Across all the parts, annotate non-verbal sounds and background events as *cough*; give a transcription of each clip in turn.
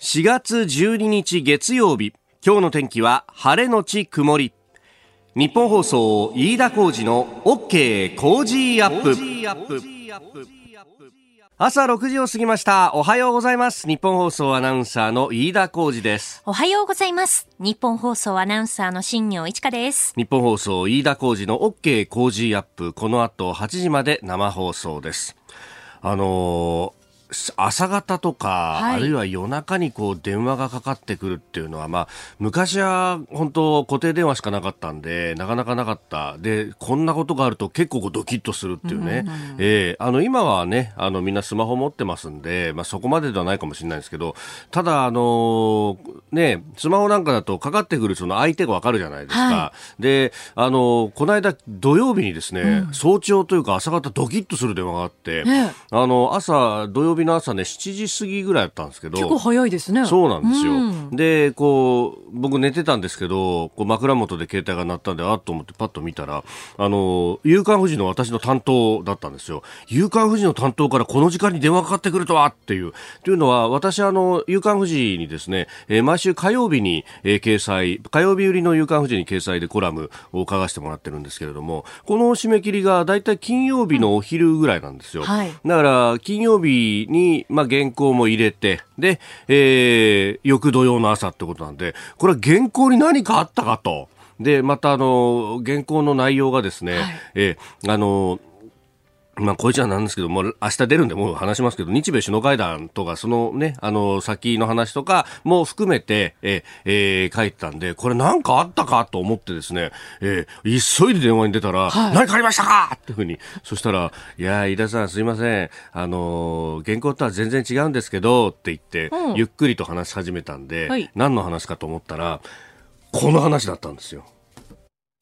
4月12日月曜日。今日の天気は晴れのち曇り。日本放送飯田浩二の OK 工事アップ。朝6時を過ぎました。おはようございます。日本放送アナウンサーの飯田浩二です。おはようございます。日本放送アナウンサーの新業一華です。日本放送飯田浩二の OK 工事アップ。この後8時まで生放送です。あのー朝方とか、はい、あるいは夜中にこう電話がかかってくるっていうのは、まあ、昔は本当固定電話しかなかったんで、なかなかなかった。で、こんなことがあると結構ドキッとするっていうね。うんうん、えー、あの、今はね、あの、みんなスマホ持ってますんで、まあ、そこまでではないかもしれないですけど、ただ、あのー、ね、スマホなんかだとかかってくるその相手がわかるじゃないですか。はい、で、あのー、この間土曜日にですね、うん、早朝というか朝方ドキッとする電話があって、あの、朝土曜日日の朝ね、7時過ぎぐらいだったんですけど。結構早いですね。そうなんですよ。うん、で、こう、僕寝てたんですけど、こう枕元で携帯が鳴ったんで、あっと思ってパッと見たら、あの、夕刊富士の私の担当だったんですよ。夕刊富士の担当からこの時間に電話かかってくるとはっていう。というのは、私、あの、夕刊富士にですね、えー、毎週火曜日に、えー、掲載、火曜日売りの夕刊富士に掲載でコラムを書かせてもらってるんですけれども、この締め切りがだいたい金曜日のお昼ぐらいなんですよ。はい、だから、金曜日に、まあ、原稿も入れて、で、えー、翌土曜の朝ってことなんで、これは原稿に何かあったかと。で、またあの、原稿の内容がですね、はい、えー、あの、まあ、こいつはなんですけど、もう明日出るんでもう話しますけど、日米首脳会談とか、そのね、あの、先の話とかも含めて、ええー、書いてたんで、これなんかあったかと思ってですね、えー、急いで電話に出たら、はい、何かありましたかっていうふうに、そしたら、いや、飯田さんすいません、あの、原稿とは全然違うんですけど、って言って、うん、ゆっくりと話し始めたんで、はい、何の話かと思ったら、この話だったんですよ。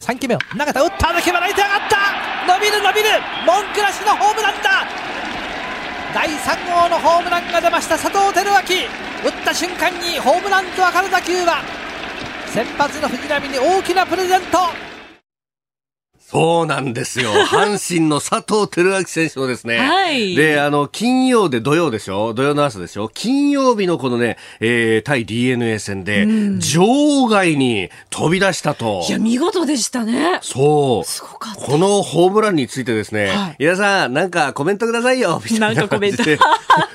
3球目を永田打った抜けばライト上がった伸びる伸びる文句なしのホームランだ。第3号のホームランが出ました佐藤輝明。打った瞬間にホームランと分かる打球は先発の藤浪に大きなプレゼント。そうなんですよ。*laughs* 阪神の佐藤輝明選手のですね。はい。で、あの、金曜で土曜でしょ？土曜の朝でしょ？金曜日のこのね、えー、対 DNA 戦で、うん、場外に飛び出したと。いや、見事でしたね。そう。すごかった。このホームランについてですね、はい、皆さん、なんかコメントくださいよ、みたいな。なんかコメント。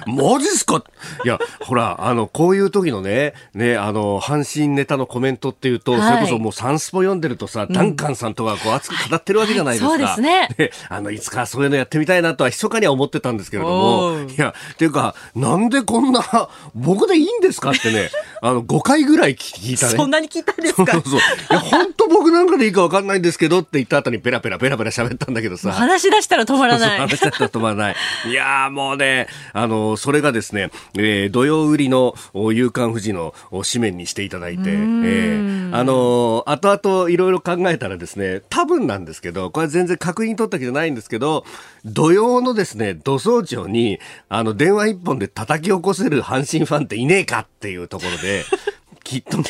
マジっすか？いや、ほら、あの、こういう時のね、ね、あの、阪神ネタのコメントっていうと、はい、それこそもうサンスポ読んでるとさ、ダンカンさんとかこう熱く語ってるわけじゃないですか。そうですね。あの、いつかそういうのやってみたいなとは密かには思ってたんですけれども、いや、っていうか、なんでこんな、僕でいいんですかってね、あの、5回ぐらい聞いたね。そんなに聞いたんですか？そうそう。いや、本当僕なんかでいいか分かんないんですけどって言った後にペラペラペラペラ喋ったんだけどさ。話し出したら止まらない。話し出したら止まらない。いやもうね、あの、それがですね、えー、土曜売りの夕刊富士の紙面にしていただいて、えー、あの、後々いろいろ考えたらですね、多分なんですけど、これ全然確認取ったわけじゃないんですけど、土曜のですね、土早朝に、あの、電話一本で叩き起こせる阪神ファンっていねえかっていうところで、きっとね、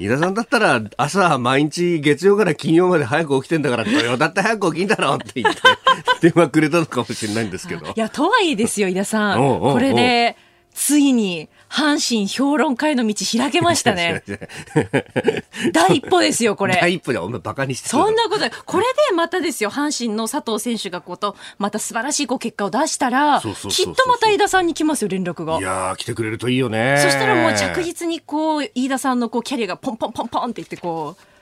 飯田さんだったら朝毎日月曜から金曜まで早く起きてんだから土曜だって早く起きんだろって言って *laughs* 電話くれたのかもしれないんですけど。いや、とはいえですよ、飯田さん。おうおうおうこれで、ついに阪神評論会の道開けましたね。*laughs* 第一歩ですよ、これ。第一歩でお前バカにしてそんなことない。これでまたですよ、阪神の佐藤選手がこと、また素晴らしいこう結果を出したら、きっとまた飯田さんに来ますよ、連絡が。いや来てくれるといいよね。そしたらもう着実にこう、飯田さんのこうキャリアがポンポンポンポンっていってこう、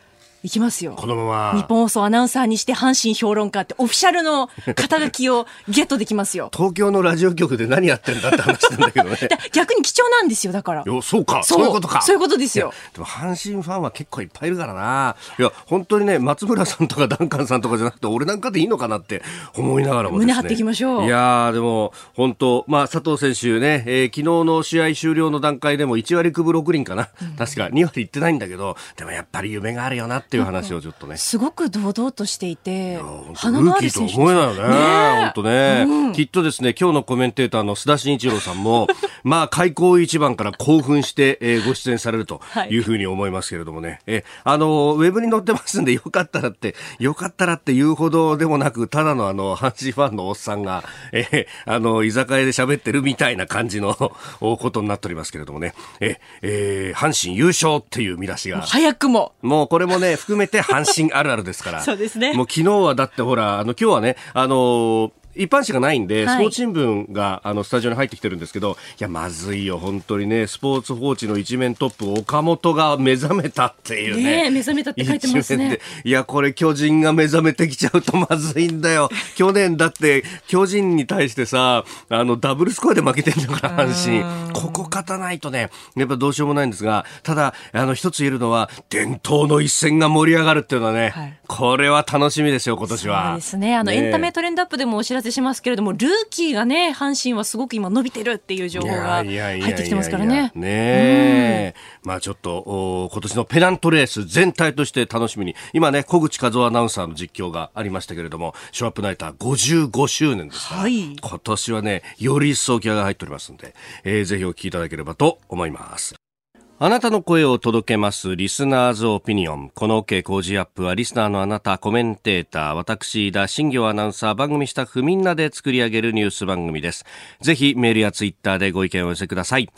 いきますよ。このまま。日本放送アナウンサーにして阪神評論家ってオフィシャルの肩書きを *laughs* ゲットできますよ。東京のラジオ局で何やってんだって話なんだけどね。*laughs* 逆に貴重なんですよ、だから。そうかそういうことか。そういうことですよ。でも阪神ファンは結構いっぱいいるからな。いや、本当にね、松村さんとかダンカンさんとかじゃなくて、俺なんかでいいのかなって思いながらも、ね、胸張っていきましょう。いやでも、本当、まあ、佐藤選手ね、えー、昨日の試合終了の段階でも1割9分6厘かな。うん、確か2割いってないんだけど、でもやっぱり夢があるよなってっていう話をちょっとね。すごく堂々としていて、鼻のある選手と思えないよね。本当ね、うん、きっとですね、今日のコメンテーターの須田慎一郎さんも、*laughs* まあ、開口一番から興奮して、えー、ご出演されるというふうに思いますけれどもね。はい、え、あの、ウェブに載ってますんで、よかったらって、よかったらって言うほどでもなく、ただのあの、阪神ファンのおっさんが、えー、あの、居酒屋で喋ってるみたいな感じの *laughs* ことになっておりますけれどもね。え、えー、阪神優勝っていう見出しが。早くも。もうこれもね、含めて阪神あるあるですから。*laughs* そうですね。もう昨日はだってほら、あの、今日はね、あのー一般紙がないんで、スポーツ新聞があのスタジオに入ってきてるんですけど、いや、まずいよ、本当にね、スポーツ報知の一面トップ、岡本が目覚めたっていうね。ね目覚めたって書いてますね。いや、これ巨人が目覚めてきちゃうとまずいんだよ。*laughs* 去年だって巨人に対してさ、あの、ダブルスコアで負けてんだから、阪神。ここ勝たないとね、やっぱどうしようもないんですが、ただ、あの、一つ言えるのは、伝統の一戦が盛り上がるっていうのはね、はい、これは楽しみですよ、今年は。そうですね。あの、ね、エンタメトレンドアップでもお知らせしますけれども、ルーキーがね、阪神はすごく今伸びてるっていう情報が入ってきてますからね。ねえ、まあちょっとお、今年のペナントレース全体として楽しみに、今ね、小口和夫アナウンサーの実況がありましたけれども、ショーアップナイター55周年ですから、はい、今年はね、より一層気合が入っておりますんで、えー、ぜひお聞きいただければと思います。あなたの声を届けますリスナーズオピニオン。この OK 工事アップはリスナーのあなた、コメンテーター、私、田新行アナウンサー、番組スタッフみんなで作り上げるニュース番組です。ぜひメールやツイッターでご意見を寄せください。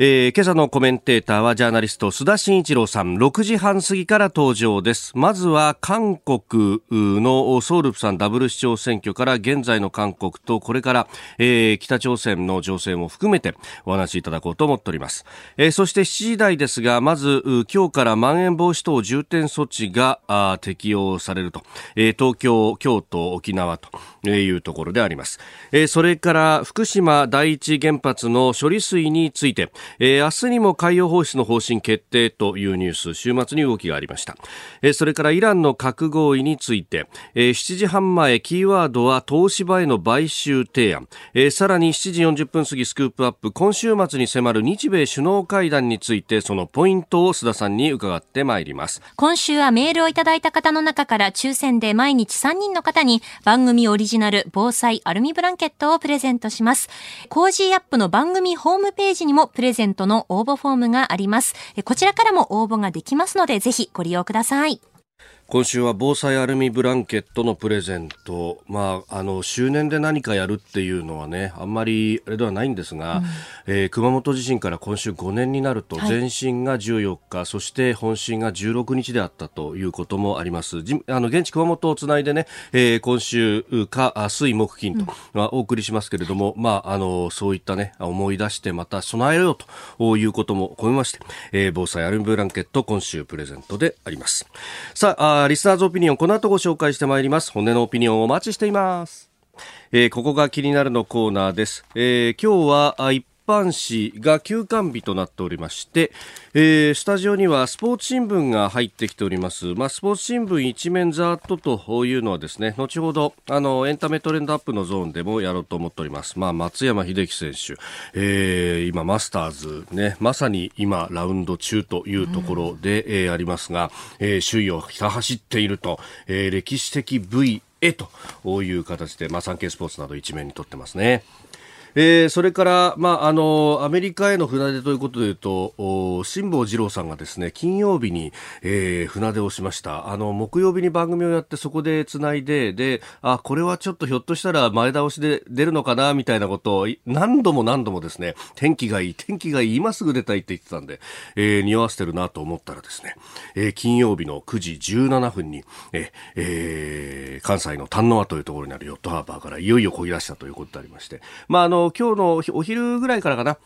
えー、今朝のコメンテーターはジャーナリスト須田慎一郎さん。6時半過ぎから登場です。まずは韓国のソウルプサンダブル市長選挙から現在の韓国とこれから、えー、北朝鮮の情勢も含めてお話しいただこうと思っております、えー、そして7時台ですがまず今日からまん延防止等重点措置が適用されると、えー、東京京都沖縄というところであります、えー、それから福島第一原発の処理水について。えー、明日にも海洋放出の方針決定というニュース週末に動きがありました、えー、それからイランの核合意について、えー、7時半前キーワードは東芝への買収提案、えー、さらに7時40分過ぎスクープアップ。今週末に迫る日米首脳会談についてそのポイントを須田さんに伺ってまいります。今週はメールをいただいた方の中から抽選で毎日3人の方に番組オリジナル防災アルミブランケットをプレゼントします。Cozy up の番組ホームページにもプレゼントゼントの応募フォームがあります。こちらからも応募ができますので、ぜひご利用ください。今週は防災アルミブランケットのプレゼント、まあ、あの周年で何かやるっていうのはねあんまりあれではないんですが、うん、えー、熊本地震から今週5年になると、前震が14日そして本震が16日であったということもあります。あの現地熊本をつないでね、えー、今週か水木金と、うん、お送りしますけれども、まあ、あのそういったね思い出してまた備えようということも込めまして、えー、防災アルミブランケット今週プレゼントであります。さあリスナーズオピニオン、この後ご紹介してまいります。骨のオピニオンお待ちしています。えー、ここが気になるのコーナーです。えー、今日は一般紙が休館日となっておりまして、えー、スタジオにはスポーツ新聞が入ってきております。まあ、スポーツ新聞一面ざっとというのはですね、後ほど、あの、エンタメトレンドアップのゾーンでもやろうと思っております。まあ、松山英樹選手、えー、今、マスターズね、まさに今、ラウンド中というところで、うん、えー、ありますが、えー、首位をひた走っていると、えー、歴史的 V へという形で、まあ、産経スポーツなど一面にとってますね。えー、それから、まあ、あのアメリカへの船出ということでいうと辛坊治郎さんがですね金曜日に、えー、船出をしました。あの木曜日に番組をやってそこでつないでであこれはちょっとひょっとしたら前倒しで出るのかなみたいなことを何度も何度もですね天気がいい天気がいい今すぐ出たいって言ってたんで、えー、匂わせてるなと思ったらですね、えー、金曜日の9時17分に、ええー、関西の丹野輪というところにあるヨットハーバーからいよいよ漕ぎ出したということでありましてまああの今日のお昼ぐらいからかな、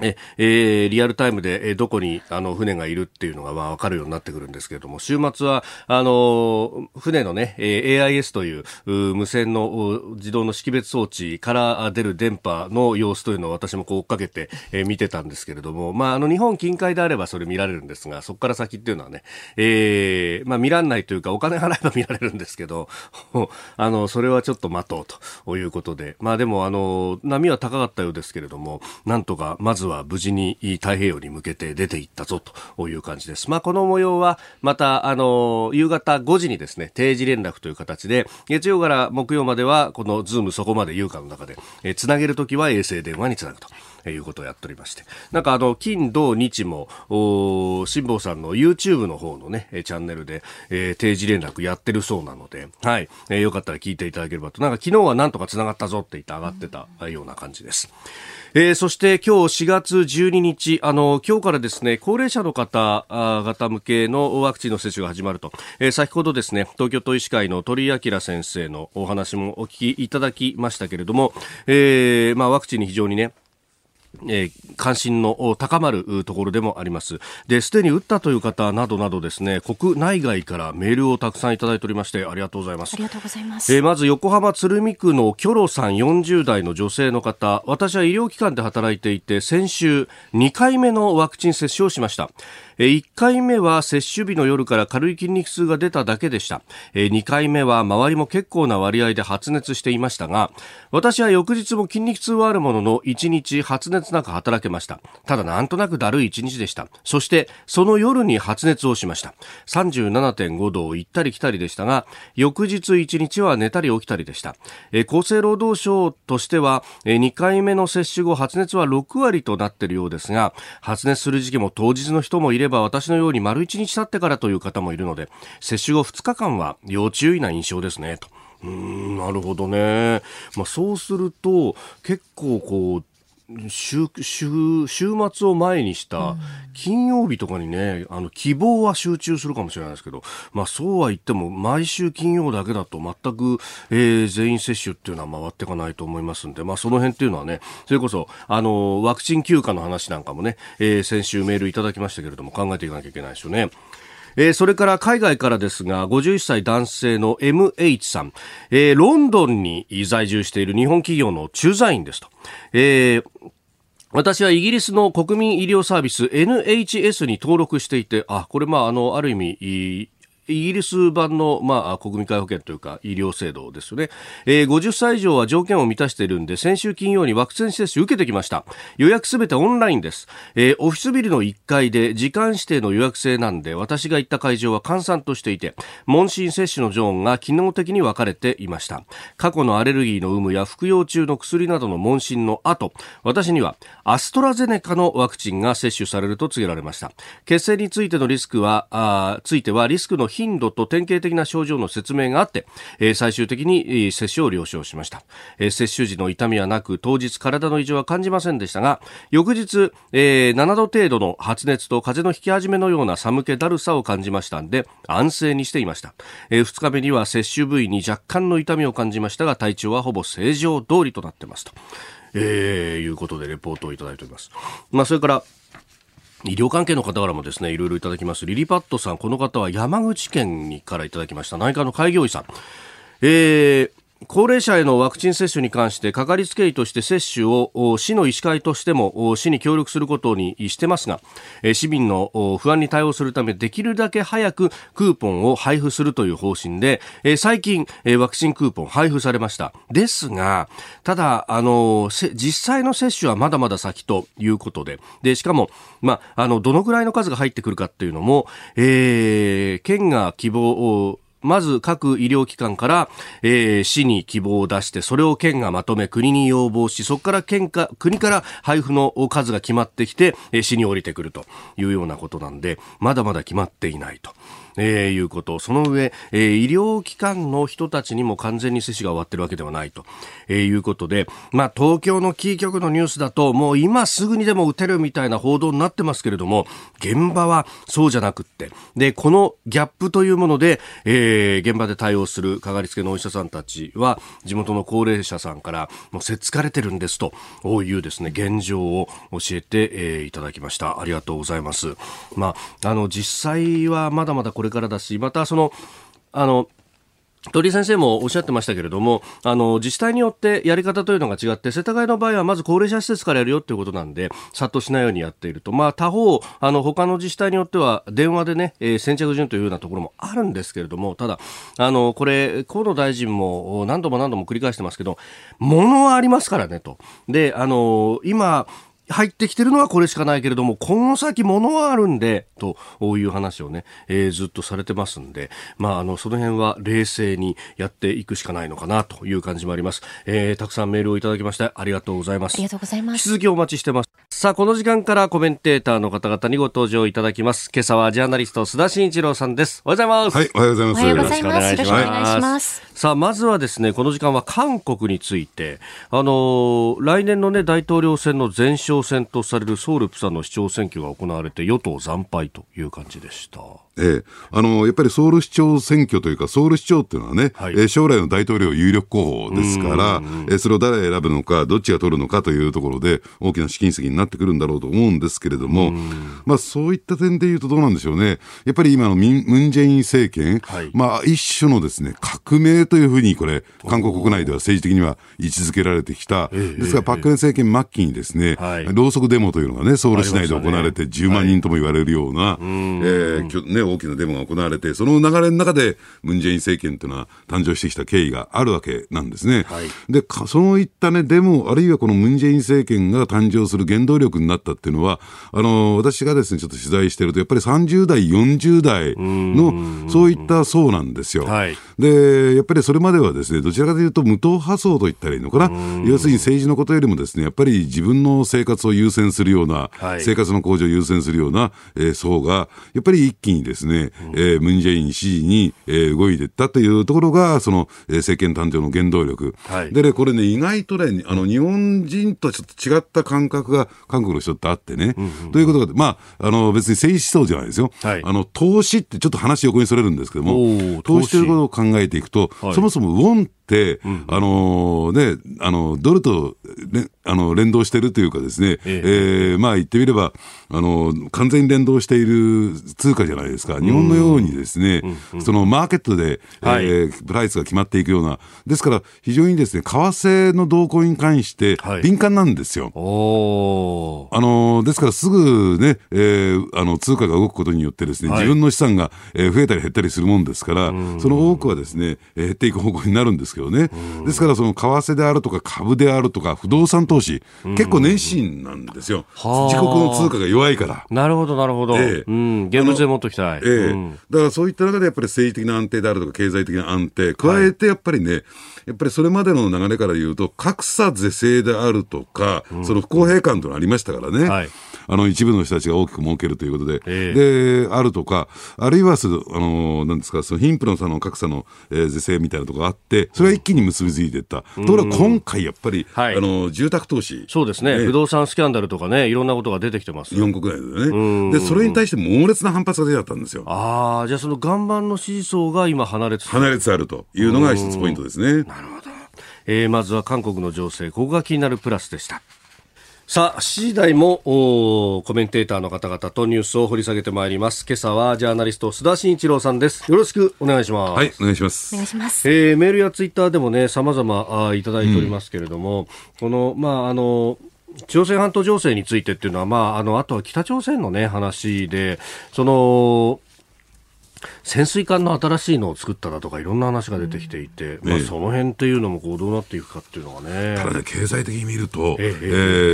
え、えー、リアルタイムで、えどこに、あの、船がいるっていうのが、まあ、わかるようになってくるんですけれども、週末は、あの、船のね、えー、AIS という、無線の自動の識別装置から出る電波の様子というのを私もこう追っかけて、えー、見てたんですけれども、まあ、あの、日本近海であればそれ見られるんですが、そこから先っていうのはね、えー、まあ、見らんないというか、お金払えば見られるんですけど、*laughs* あの、それはちょっと待とうということで、まあ、でも、あの、波は高かったようですけれども、なんとか、まずはは無事に太平洋に向けて出ていったぞという感じです。まあ、この模様はまた、あの、夕方5時にですね、定時連絡という形で、月曜から木曜までは、このズームそこまで優香の中で、え、つなげるときは衛星電話につなぐと。いうことをやっておりまして。なんかあの、金、土、日も、辛坊さんの YouTube の方のね、チャンネルで、えー、定時連絡やってるそうなので、はい、えー、よかったら聞いていただければと。なんか昨日はなんとか繋がったぞって言って上がってたような感じです。えー、そして今日4月12日、あの、今日からですね、高齢者の方方向けのワクチンの接種が始まると、えー、先ほどですね、東京都医師会の鳥居明先生のお話もお聞きいただきましたけれども、えー、まあワクチンに非常にね、えー、関心の高まるところでもあります。で、すでに打ったという方などなどですね、国内外からメールをたくさんいただいておりまして、ありがとうございます。ありがとうございます。えー、まず横浜鶴見区のキョロさん40代の女性の方、私は医療機関で働いていて、先週2回目のワクチン接種をしました。1回目は接種日の夜から軽い筋肉痛が出ただけでした。2回目は周りも結構な割合で発熱していましたが、私は翌日も筋肉痛はあるものの1日発熱なく働けました。ただなんとなくだるい1日でした。そしてその夜に発熱をしました。37.5度行ったり来たりでしたが、翌日1日は寝たり起きたりでした。厚生労働省としては2回目の接種後発熱は6割となっているようですが、発熱する時期も当日の人もいればば私のように丸1日経ってからという方もいるので接種後2日間は要注意な印象ですねと。うんなるほどね、まあ、そうすると結構こう週週週末を前にした金曜日とかにね、あの希望は集中するかもしれないですけど、まあ、そうは言っても毎週金曜だけだと全く、えー、全員接種っていうのは回っていかないと思いますんで、まあ、その辺っていうのはねそれこそあのワクチン休暇の話なんかもね、えー、先週メールいただきましたけれども考えていかなきゃいけないですよね。えー、それから海外からですが、51歳男性の MH さん、えー、ロンドンに在住している日本企業の駐在員ですと。えー私はイギリスの国民医療サービス NHS に登録していて、あ、これまあ、あの、ある意味、イギリス版の、まあ、国民皆保険というか医療制度ですよね、えー、50歳以上は条件を満たしているんで先週金曜にワクチン接種受けてきました。予約すべてオンラインです、えー、オフィスビルの1階で時間指定の予約制なんで私が行った会場は閑散としていて問診接種のゾーンが機能的に分かれていました。過去のアレルギーの有無や服用中の薬などの問診の後私にはアストラゼネカのワクチンが接種されると告げられました。血栓についてのリスクはあついてはリスクの頻度と典型的な症状の説明があって、えー、最終的に、接種を了承しました、えー、接種時の痛みはなく当日体の異常は感じませんでしたが翌日、えー、7度程度の発熱と風邪の引き始めのような寒気だるさを感じましたんで安静にしていました、えー、2日目には接種部位に若干の痛みを感じましたが体調はほぼ正常通りとなってますと、えー、いうことでレポートをいただいております、まあ、それから医療関係の方からもですね、いろいろいただきます。リリパットさん、この方は山口県にからいただきました。内科の開業医さん。えー、高齢者へのワクチン接種に関してかかりつけ医として接種を市の医師会としても市に協力することにしてますが市民の不安に対応するためできるだけ早くクーポンを配布するという方針で最近ワクチンクーポン配布されました。ですがただあの実際の接種はまだまだ先ということででしかも、まあ、あのどのぐらいの数が入ってくるかっていうのも、えー、県が希望をまず各医療機関から、えー、市に希望を出して、それを県がまとめ、国に要望し、そこから県か、国から配布の数が決まってきて、えー、市に降りてくるというようなことなんで、まだまだ決まっていないと。えー、いうこと。その上、えー、医療機関の人たちにも完全に接種が終わってるわけではないと、えー、いうことで、まあ、東京のキー局のニュースだと、もう今すぐにでも打てるみたいな報道になってますけれども、現場はそうじゃなくって、で、このギャップというもので、えー、現場で対応するかかりつけのお医者さんたちは、地元の高齢者さんから、もうせっつかれてるんですというですね、現状を教えて、えー、いただきました。ありがとうございます。まあ、あの、実際はまだまだこれからだし、またその、あの、鳥居先生もおっしゃってましたけれども、あの、自治体によってやり方というのが違って、世田谷の場合はまず高齢者施設からやるよということなんで、殺到しないようにやっていると。まあ、他方、あの、他の自治体によっては電話でね、えー、先着順というようなところもあるんですけれども、ただ、あの、これ、河野大臣も何度も何度も繰り返してますけど、ものはありますからねと。で、あの、今、入ってきてるのはこれしかないけれども、この先物はあるんで、という話をね、えー、ずっとされてますんで、まあ、あの、その辺は冷静にやっていくしかないのかなという感じもあります。えー、たくさんメールをいただきましてありがとうございます。ありがとうございます。引き続きお待ちしてます。さあ、この時間からコメンテーターの方々にご登場いただきます。今朝はジャーナリスト須田慎一郎さんです。おはようございます。はい、おはようございます。おはようございます。よろしくお願いします。さあ、まずはですね、この時間は韓国について、あのー、来年のね、大統領選の前哨戦とされるソウル、プサの市長選挙が行われて、与党惨敗という感じでした。ええ、あのやっぱりソウル市長選挙というか、ソウル市長っていうのはね、はい、え将来の大統領有力候補ですから、えそれを誰選ぶのか、どっちが取るのかというところで、大きな試金石になってくるんだろうと思うんですけれども、まあ、そういった点でいうと、どうなんでしょうね、やっぱり今のムン・ジェイン政権、はい、まあ、一種のですね革命というふうに、これ、韓国国内では政治的には位置づけられてきた、ですから、パク・クネ政権末期にですね、はい、ろうそくデモというのがね、ソウル市内で行われて、10万人とも言われるような、えーね、大きなデモが行われて、その流れの中で、ムン・ジェイン政権というのは誕生してきた経緯があるわけなんですね。はい、で、そういったね、デモ、あるいはこのムン・ジェイン政権が誕生する原動力になったっていうのは、あの、私がですね、ちょっと取材してると、やっぱり30代、40代の、そういった層なんですよ。はい、で、やっぱりそれまではですね、どちらかというと無党派層と言ったらいいのかな。要するに政治のことよりもですね、やっぱり自分の生活を優先するような、はい、生活の向上を優先するような、えー、層が、やっぱり一気にですね、えー、ムン・ジェイン支持に、えー、動いていったというところが、その、えー、政権誕生の原動力。はい、でね、これね、意外とね、あの、日本人とちょっと違った感覚が韓国の人ってあってね、うんうん、ということが、まあ、あの、別に政治思想じゃないですよ。はい、あの、投資ってちょっと話横にそれるんですけども、投資ということを考えていくと、はい、そもそもウォン、うん、あのね、あの、ドルと、ね、あの、連動してるというかですね、ええ。えー、まあ言ってみれば、あの、完全に連動している通貨じゃないですか。日本のようにですね、そのマーケットで、はい、えー、プライスが決まっていくような、ですから非常にですね、為替の動向に関して敏感なんですよ。はい、あの、ですからすぐね、えー、あの、通貨が動くことによってですね、自分の資産が、えー、増えたり減ったりするもんですから、その多くはですね、減っていく方向になるんですけどね。ですから、その為替であるとか株であるとか不動産投資、結構熱心なんですよ。自国の通貨が弱いから。なるほど、なるほど。ええ、うん、現物で持っときたい。ええ、うん、だからそういった中でやっぱり政治的な安定であるとか経済的な安定、加えてやっぱりね、はいやっぱりそれまでの流れから言うと、格差是正であるとか、うん、その不公平感というのがありましたからね、はい、あの一部の人たちが大きく儲けるということで、えー、であるとか、あるいはその、あのなんですか、その貧富の差の格差の、えー、是正みたいなところがあって、それが一気に結びついていった、うん、ところが今回、やっぱり、はい、あの住宅投資、そうですね、不動産スキャンダルとかね、いろんなことが出てきてます。日本国内でね、でそれに対して猛烈な反発が出ちゃったんですよ。ああ、じゃあ、その岩盤の支持層が今、離れつつ。離れつつあるというのが一つポイントですね。なるほど。えー、まずは韓国の情勢。ここが気になるプラスでしたさあ、7時台もコメンテーターの方々とニュースを掘り下げてまいります。今朝はジャーナリスト須田慎一郎さんです。よろしくお願いします。はい、お願いします。お願いします。えー、メールやツイッターでもね、様々あいただいておりますけれども、うん、この、まあ、あの、朝鮮半島情勢についてっていうのは、まあ、あの、あとは北朝鮮のね、話で、その、潜水艦の新しいのを作っただとかいろんな話が出てきていて、うん、まあ、その辺っていうのもこうどうなっていくかっていうのがね。ただね、経済的に見ると、えええ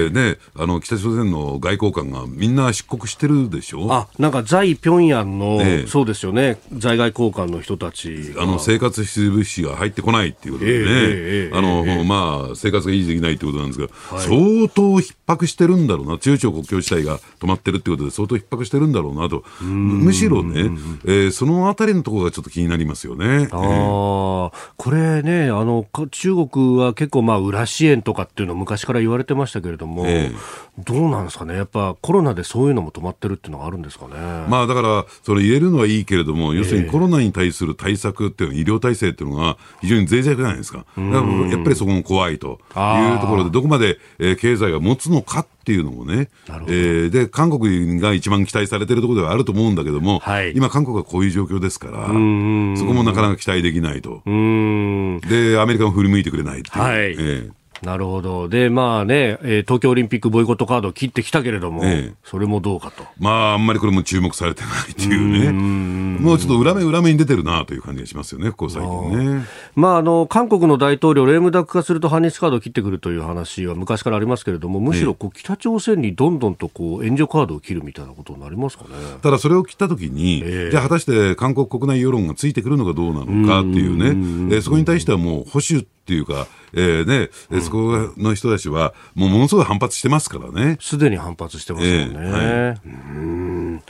ー、ね、あの北朝鮮の外交官がみんな出国してるでしょ？あなんか在平壌の、えそうですよね、在外交換の人たちあの生活必需物資が入ってこないっていうことでね、あのまあ、生活が維持できないってことなんですが、はい、相当逼迫してるんだろうな、中朝国境地帯が止まってるってことで、相当逼迫してるんだろうなと、むしろね、えー、そのあたりのところがちょっと気になりますよね。あこれねあの、中国は結構、まあ、裏支援とかっていうのは昔から言われてましたけれども、えー、どうなんですかね、やっぱコロナでそういうのも止まってるっていうのがあるんですかね？まあ、だから、それ言えるのはいいけれども、要するにコロナに対する対策っていうのは、医療体制っていうのが非常に脆弱じゃないですか。かやっぱりそこも怖いというところで、どこまで、えー、経済が持つのかっていうのもね、えー、で韓国が一番期待されてるところではあると思うんだけども、はい、今、韓国はこういう状況ですから、そこもなかなか期待できないと、でアメリカも振り向いてくれないっていう。はい。えーなるほど。で、まあね、えー、東京オリンピックボイコットカードを切ってきたけれども、ええ、それもどうかと。まあ、あんまりこれも注目されてないっていうね。うもうちょっと裏目裏目に出てるなという感じがしますよね、ここ最近ね。まあ、あの、韓国の大統領、レームダック化すると反日カードを切ってくるという話は昔からありますけれども、むしろこう、北朝鮮にどんどんとこう、援助カードを切るみたいなことになりますかね。ただ、それを切ったときに、え、じゃあ果たして韓国国内世論がついてくるのかどうなのかっていうね、えそこに対してはもう保守っていうか、えーね、うん、そこの人たちは、もうものすごい反発してますからね。すでに反発してますよね。えーはいうん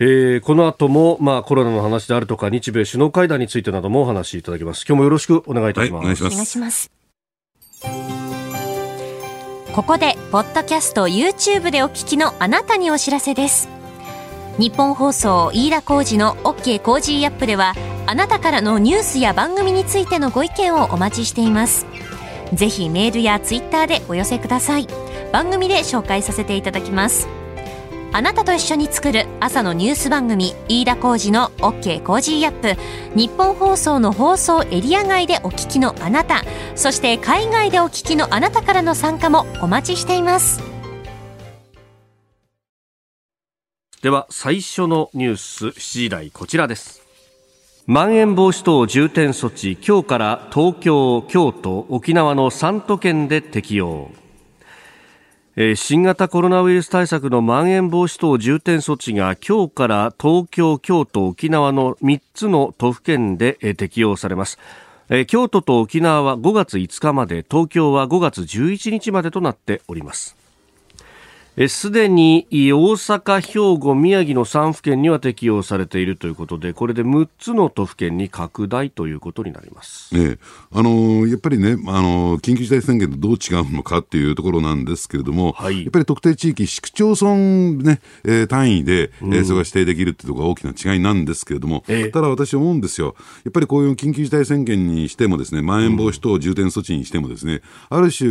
えー、この後も、まあ、コロナの話であるとか、日米首脳会談についてなどもお話しいただきます。今日もよろしくお願いいたします。はい、お願いします。ここで、ポッドキャスト、YouTube でお聞きのあなたにお知らせです。日本放送飯田浩二の OK コージーアップではあなたからのニュースや番組についてのご意見をお待ちしています。ぜひメールやツイッターでお寄せください。番組で紹介させていただきます。あなたと一緒に作る朝のニュース番組飯田浩二の OK コージーアップ。日本放送の放送エリア外でお聞きのあなた。そして海外でお聞きのあなたからの参加もお待ちしています。では最初のニュース7時台こちらです。まん延防止等重点措置今日から東京、京都、沖縄の3都県で適用。新型コロナウイルス対策のまん延防止等重点措置が今日から東京、京都、沖縄の3つの都府県で適用されます。京都と沖縄は5月5日まで東京は5月11日までとなっております。すでに大阪、兵庫、宮城の3府県には適用されているということで、これで6つの都府県に拡大ということになります、ね、あのやっぱりね、あの緊急事態宣言とどう違うのかっていうところなんですけれども、はい、やっぱり特定地域、市区町村、ねえー、単位で、うん、えー、それが指定できるっていうところが大きな違いなんですけれども、えー、ただ私、思うんですよ、やっぱりこういう緊急事態宣言にしても、ですねまん延防止等重点措置にしても、ですね、うん、ある種、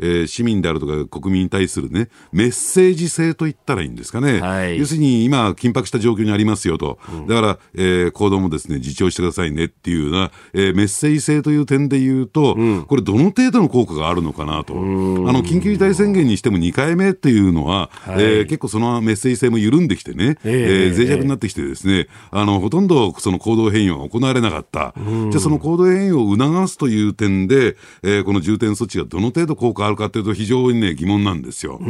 えー、市民であるとか国民に対するね、メッセージ性と言ったらいいんですかね、はい、要するに今、緊迫した状況にありますよと、うん、だから、えー、行動もですね自重してくださいねっていうような、えー、メッセージ性という点で言うと、うん、これ、どの程度の効果があるのかなと、あの緊急事態宣言にしても2回目っていうのは、はい、えー、結構そのメッセージ性も緩んできてね、えー、えー、脆弱になってきて、ですねあのほとんどその行動変容が行われなかった、じゃあ、その行動変容を促すという点で、えー、この重点措置がどの程度効果あるかというと、非常にね、疑問なんですよ。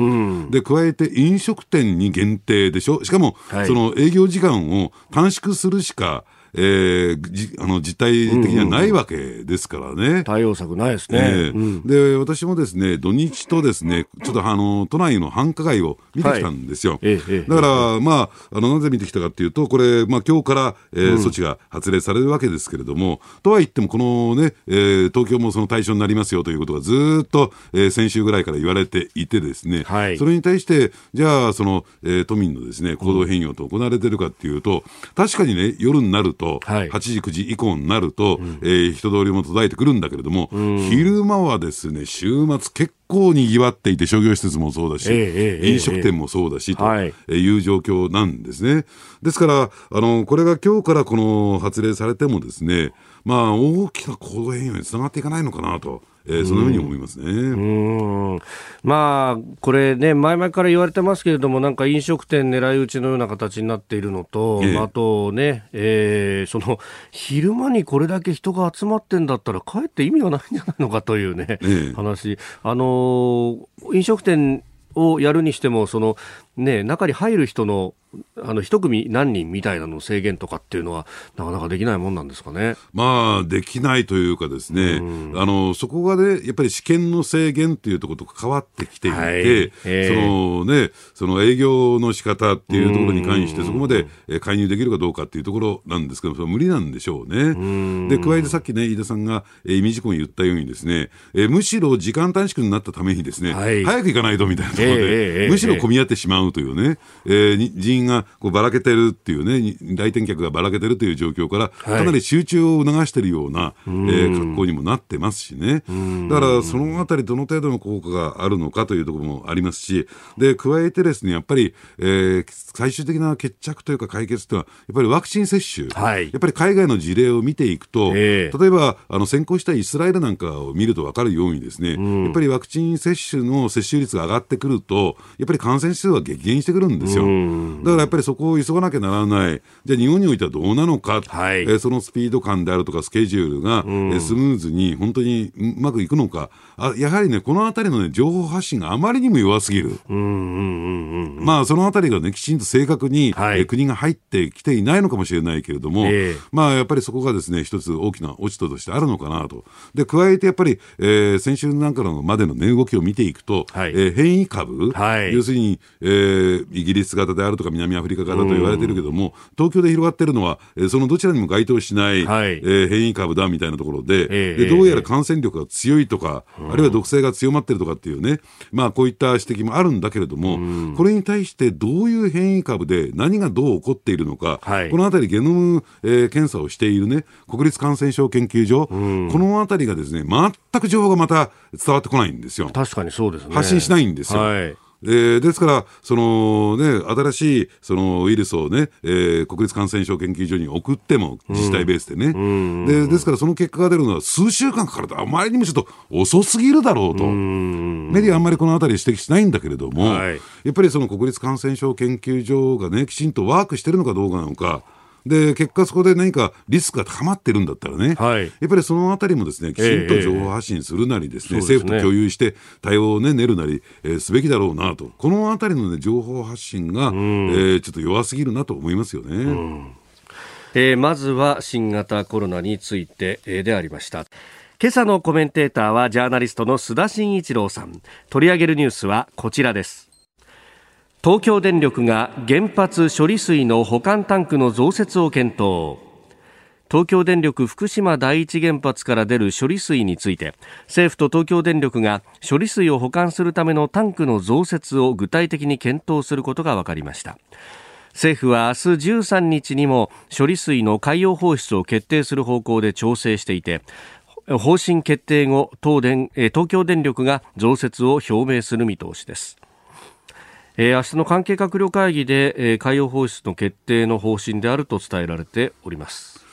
で加えて飲食店に限定でしょ？しかも、はい、その営業時間を短縮するしか、えー、じあの実態的にはないわけですからね。うんうん、対応策ないですね、えーうん、で、私もですね、土日とですね、ちょっとあの、都内の繁華街を見てきたんですよ。はい、だから、まあ、あの、なぜ見てきたかっていうと、これ、まあ、今日から、えー、措置が発令されるわけですけれども、とはいっても、このね、えー、東京もその対象になりますよということがずっと、えー、先週ぐらいから言われていてですね、はい、それに対して、じゃあ、その、えー、都民のですね、行動変容と行われてるかっていうと、確かにね、夜になると、はい、8時、9時以降になると、うん、えー、人通りも途絶えてくるんだけれども、うん、昼間はですね、週末結構にぎわっていて、商業施設もそうだし、えー、飲食店もそうだし、という状況なんですね。ですから、あの、これが今日からこの発令されてもですね、まあ、大きな行動変容につながっていかないのかなと。えー、そのように思いますね。うんまあ、これね、前々から言われてますけれども、なんか飲食店狙い撃ちのような形になっているのと、えー、あとね、えー、その、昼間にこれだけ人が集まってんだったら、かえって意味がないんじゃないのかというね、えー、話。あの飲食店をやるにしても、その、ね、中に入る人のあの一組何人みたいなの制限とかっていうのは、なかなかできないもんなんですかね。まあ、できないというかですね、あのそこがね、やっぱり試験の制限っていうところと変わってきていて、はい。えー、そのね、その営業の仕方っていうところに関して、そこまで介入できるかどうかっていうところなんですけど、それは無理なんでしょうね。で、加えてさっきね、飯田さんが、えー、意味事項に言ったようにですね、えー、むしろ時間短縮になったためにですね、はい、早く行かないとみたいなところで、えー、むしろ混み合ってしまううというね、えー、人員がこうばらけてるっていうね、来店客がばらけてるという状況から、かなり集中を促しているような、えー、格好にもなってますしね。だから、そのあたりどの程度の効果があるのかというところもありますし、で、加えてですね、やっぱり、えー、最終的な決着というか解決というのは、やっぱりワクチン接種、はい、やっぱり海外の事例を見ていくと、えー、例えば、あの、先行したイスラエルなんかを見ると分かるようにですね、やっぱりワクチン接種の接種率が上がってくると、やっぱり感染指数は激減してくるんですよ。だからやっぱりそこを急がなきゃならない、じゃあ日本においてはどうなのか、はい、えー、そのスピード感であるとかスケジュールが、えー、スムーズに本当にうまくいくのか、あやはりね、このあたりの、ね、情報発信があまりにも弱すぎる。まあ、そのあたりがね、きちんと正確に、はい、え国が入ってきていないのかもしれないけれども、えー、まあ、やっぱりそこがですね、一つ大きな落ち度としてあるのかなと。で、加えてやっぱり、えー、先週なんかのまでの値動きを見ていくと、はい、えー、変異株、はい、要するに、えー、イギリス型であるとか南アフリカ型と言われてるけども、東京で広がってるのは、えー、そのどちらにも該当しない、はい、えー、変異株だみたいなところで、えー、でどうやら感染力が強いとか、あるいは毒性が強まってるとかっていうね、まあ、こういった指摘もあるんだけれども、これに対してどういう変異株で何がどう起こっているのか、はい、このあたりゲノム、えー、検査をしているね、国立感染症研究所、このあたりがですね、全く情報がまた伝わってこないんですよ。確かにそうですね。発信しないんですよ。はいえー、ですから、そのね、新しいそのウイルスをね、えー、国立感染症研究所に送っても、自治体ベースでね、うん、で、ですからその結果が出るのは数週間かかると、あまりにもちょっと遅すぎるだろうと、うん、メディアあんまりこのあたり指摘しないんだけれども、はい、やっぱりその国立感染症研究所がね、きちんとワークしてるのかどうかなのか、で、結果そこで何かリスクが高まってるんだったらね、はい、やっぱりそのあたりもですね、きちんと情報発信するなりですね、えー、政府と共有して対応をね、練るなり、えー、すべきだろうなと。このあたりのね、情報発信が、うん、えー、ちょっと弱すぎるなと思いますよね。うんえー、まずは新型コロナについて、えー、でありました。今朝のコメンテーターはジャーナリストの須田慎一郎さん。取り上げるニュースはこちらです。東京電力が原発処理水の保管タンクの増設を検討。東京電力福島第一原発から出る処理水について政府と東京電力が処理水を保管するためのタンクの増設を具体的に検討することが分かりました。政府は明日13日にも処理水の海洋放出を決定する方向で調整していて方針決定後東電東京電力が増設を表明する見通しです。えー、明日の関係閣僚会議で、えー、海洋放出の決定の方針であると伝えられております。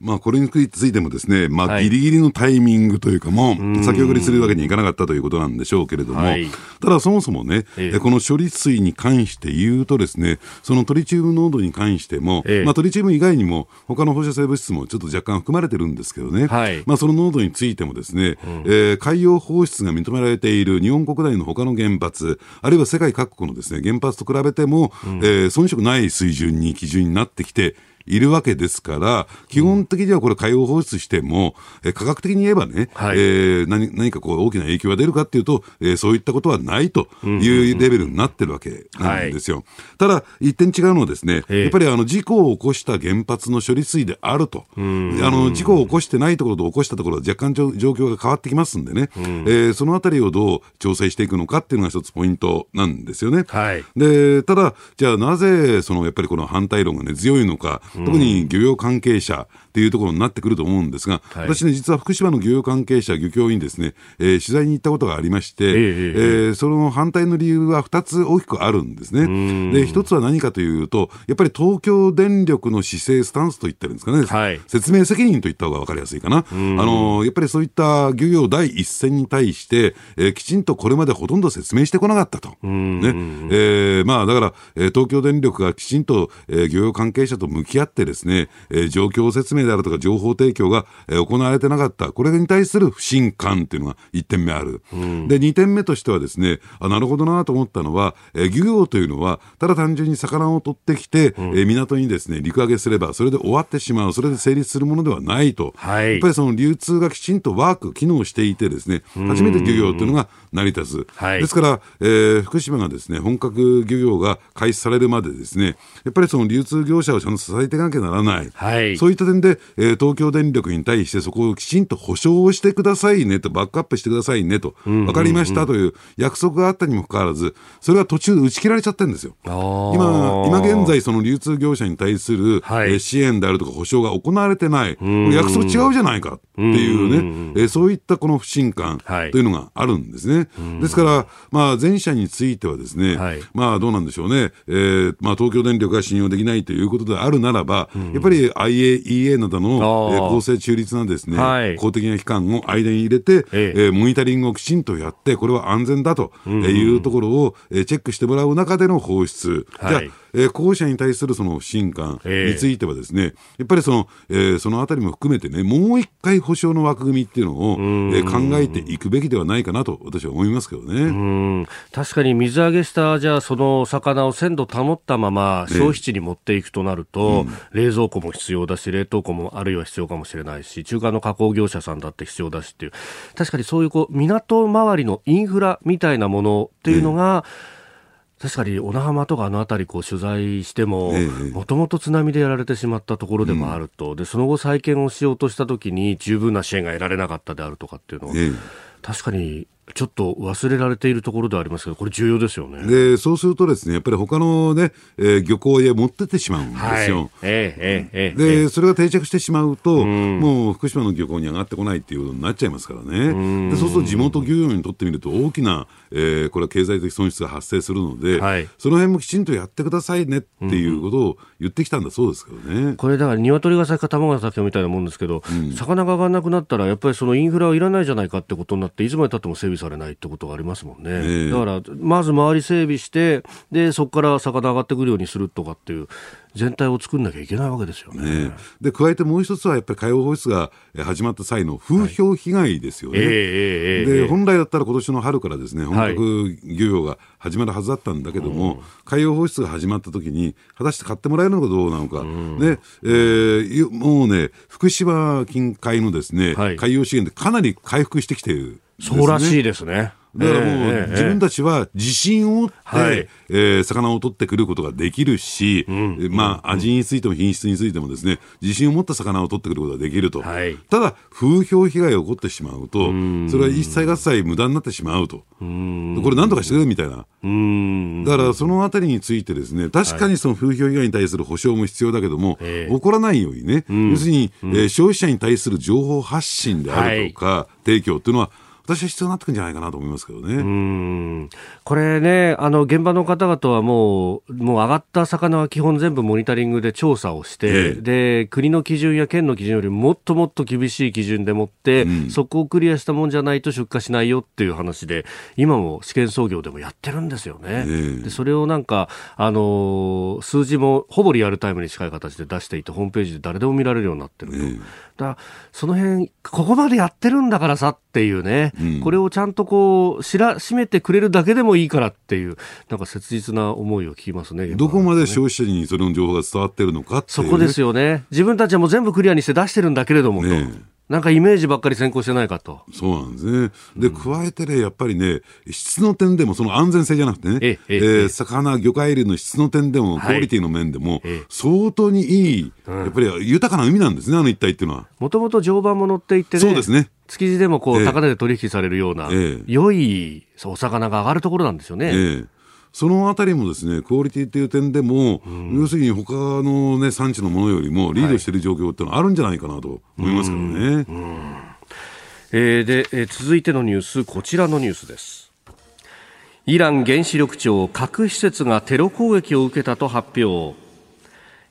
まあ、これについてもですね、まあ、ギリギリのタイミングというかも、先送りするわけにいかなかったということなんでしょうけれども、はい、ただそもそもね、えこの処理水に関して言うとですね、そのトリチウム濃度に関しても、え。まあ、トリチウム以外にも、他の放射性物質もちょっと若干含まれてるんですけどね、はい、まあ、その濃度についてもですね、うん、えー、海洋放出が認められている日本国内の他の原発、あるいは世界各国のですね、原発と比べても、うん、えー、遜色ない水準に基準になってきて、いるわけですから、基本的にはこれ、海洋放出しても、え科学的に言えばね、はい、えー、何何かこう大きな影響が出るかっていうと、えー、そういったことはないというレベルになってるわけなんですよ。はい、ただ、一点違うのはですね、やっぱりあの事故を起こした原発の処理水であると、あの事故を起こしてないところと起こしたところは若干状況が変わってきますんでね、えー、そのあたりをどう調整していくのかっていうのが一つポイントなんですよね。はい、でただ、じゃあなぜそのやっぱりこの反対論が、ね、強いのか、特に漁業関係者っていうところになってくると思うんですが、はい、私ね、実は福島の漁業関係者、漁協にですね、えー、取材に行ったことがありまして、えー、えー、その反対の理由は2つ大きくあるんですね。で、1つは何かというと、やっぱり東京電力の姿勢、スタンスと言ってるんですかね、はい、説明責任と言った方が分かりやすいかな。あのやっぱりそういった漁業第一線に対して、えー、きちんとこれまでほとんど説明してこなかったと。ね。えー、まあ、だから、えー、東京電力がきちんと、えー、漁業関係者と向き合ってですね、えー、状況説明であるとか情報提供が、えー、行われてなかった。これに対する不信感っていうのが1点目ある。うん、で、2点目としてはですね、あ、なるほどなと思ったのは、えー、漁業というのは、ただ単純に魚を取ってきて、うん、えー、港にですね、陸揚げすれば、それで終わってしまう、それで成立するものではないと。はい、やっぱりその流通がきちんとワーク、機能していてですね、初めて漁業というのが成り立つ。はい、ですから、えー、福島がですね、本格漁業が開始されるまでですね、やっぱりその流通業者をちゃんと支えていかなきゃならない。はい、そういった点で、で、えー、東京電力に対してそこをきちんと保証をしてくださいねと、バックアップしてくださいねと、分かりましたという約束があったにもかかわらず、それが途中で打ち切られちゃってるんですよ。今、今現在、その流通業者に対する、はい、えー、支援であるとか保証が行われてない、約束違うじゃないかっていうね、えー、そういったこの不信感というのがあるんですね。はい、ですから、まあ、前者についてはですね、はい、まあ、どうなんでしょうね、えーまあ、東京電力が信用できないということであるならば、やっぱり IAEA などの、えー、公正中立なですね、はい、公的な機関を間に入れて、ええ。ー、モニタリングをきちんとやって、これは安全だというところを、えー、チェックしてもらう中での放出。はい、じゃあえー、候補者に対するその不信感についてはですね、やっぱりその、えー、そのあたりも含めてね、もう一回保証の枠組みっていうのを、えー、考えていくべきではないかなと私は思いますけどね。確かに水揚げしたじゃあその魚を鮮度保ったまま消費地に持っていくとなると、うん、冷蔵庫も必要だし冷凍庫もあるいは必要かもしれないし中間の加工業者さんだって必要だしっていう確かにそういうこう港周りのインフラみたいなものっていうのが、えー確かに小名浜とかあの辺りこう取材しても、もともと津波でやられてしまったところでもあると、うん、でその後再建をしようとしたときに十分な支援が得られなかったであるとかっていうのは、確かにちょっと忘れられているところではありますけど、これ重要ですよね。で、そうするとですね、やっぱり他のね、えー、漁港へ持ってってしまうんですよ。はい、えー、えー、で、それが定着してしまうと、うん、もう福島の漁港に上がってこないっていうことになっちゃいますからね。でそうすると地元漁業にとってみると大きな、えー、これは経済的損失が発生するので、はい、その辺もきちんとやってくださいねっていうことを言ってきたんだそうですけどね。これだから鶏が先か卵が先かみたいなもんですけど、うん、魚が上がらなくなったらやっぱりそのインフラはいらないじゃないかってことになって、いつまでたっても整備されないってことがありますもんね、えー、だからまず周り整備してでそこから魚上がってくるようにするとかっていう全体を作んなきゃいけないわけですよね。ねで加えてもう一つはやっぱり海洋放出が始まった際の風評被害ですよね。はいえー、で本来だったら今年の春からですね本格漁業が始まるはずだったんだけども、はい、海洋放出が始まった時に果たして買ってもらえるのかどうなのか、うん、ねえー、もうね福島近海のですね、はい、海洋資源でかなり回復してきている、ね、そうらしいですね。だからもう、自分たちは自信を持って、はい、えー、魚を取ってくることができるし、うん、まあ、味についても品質についてもですね、自信を持った魚を取ってくることができると。はい、ただ、風評被害が起こってしまうと、それは一切合切無駄になってしまうと。これ何とかしてくれみたいな。だから、そのあたりについてですね、確かにその風評被害に対する保証も必要だけども、はい、起こらないようにね、要するに、えー、消費者に対する情報発信であるとか、提供っていうのは、私は必要になってくるんじゃないかなと思いますけどね。うんこれね、あの現場の方々はもう、もう上がった魚は基本全部モニタリングで調査をして、ええ、で国の基準や県の基準よりもっともっと厳しい基準でもって、うん、そこをクリアしたもんじゃないと出荷しないよっていう話で、今も試験操業でもやってるんですよね。え、でそれをなんか、あのー、数字もほぼリアルタイムに近い形で出していて、ホームページで誰でも見られるようになってると。だその辺、ここまでやってるんだからさっていうね、うん、これをちゃんとこう知らしめてくれるだけでもいいからっていうなんか切実な思いを聞きますねどこまで消費者にそれの情報が伝わってるのか、ね、そこですよね。自分たちはもう全部クリアにして出してるんだけれどもと。ねなんかイメージばっかり先行してないかと。そうなんですね。で、加えてね、やっぱりね、質の点でも、その安全性じゃなくてね、ええー、魚、魚介類の質の点でも、クオリティの面でも、相当にいい、やっぱり豊かな海なんですね、あの一帯っていうのは。もともと常磐ものって言ってね、そうですね。築地でもこう、高値で取引されるような、良いお魚が上がるところなんですよね。えーそのあたりもですね、クオリティっていう点でも、うん、要するに他のね、産地のものよりもリードしている状況っていうのはあるんじゃないかなと思いますけどね。うん、えー、で、えー、続いてのニュース、こちらのニュースです。イラン原子力庁核施設がテロ攻撃を受けたと発表。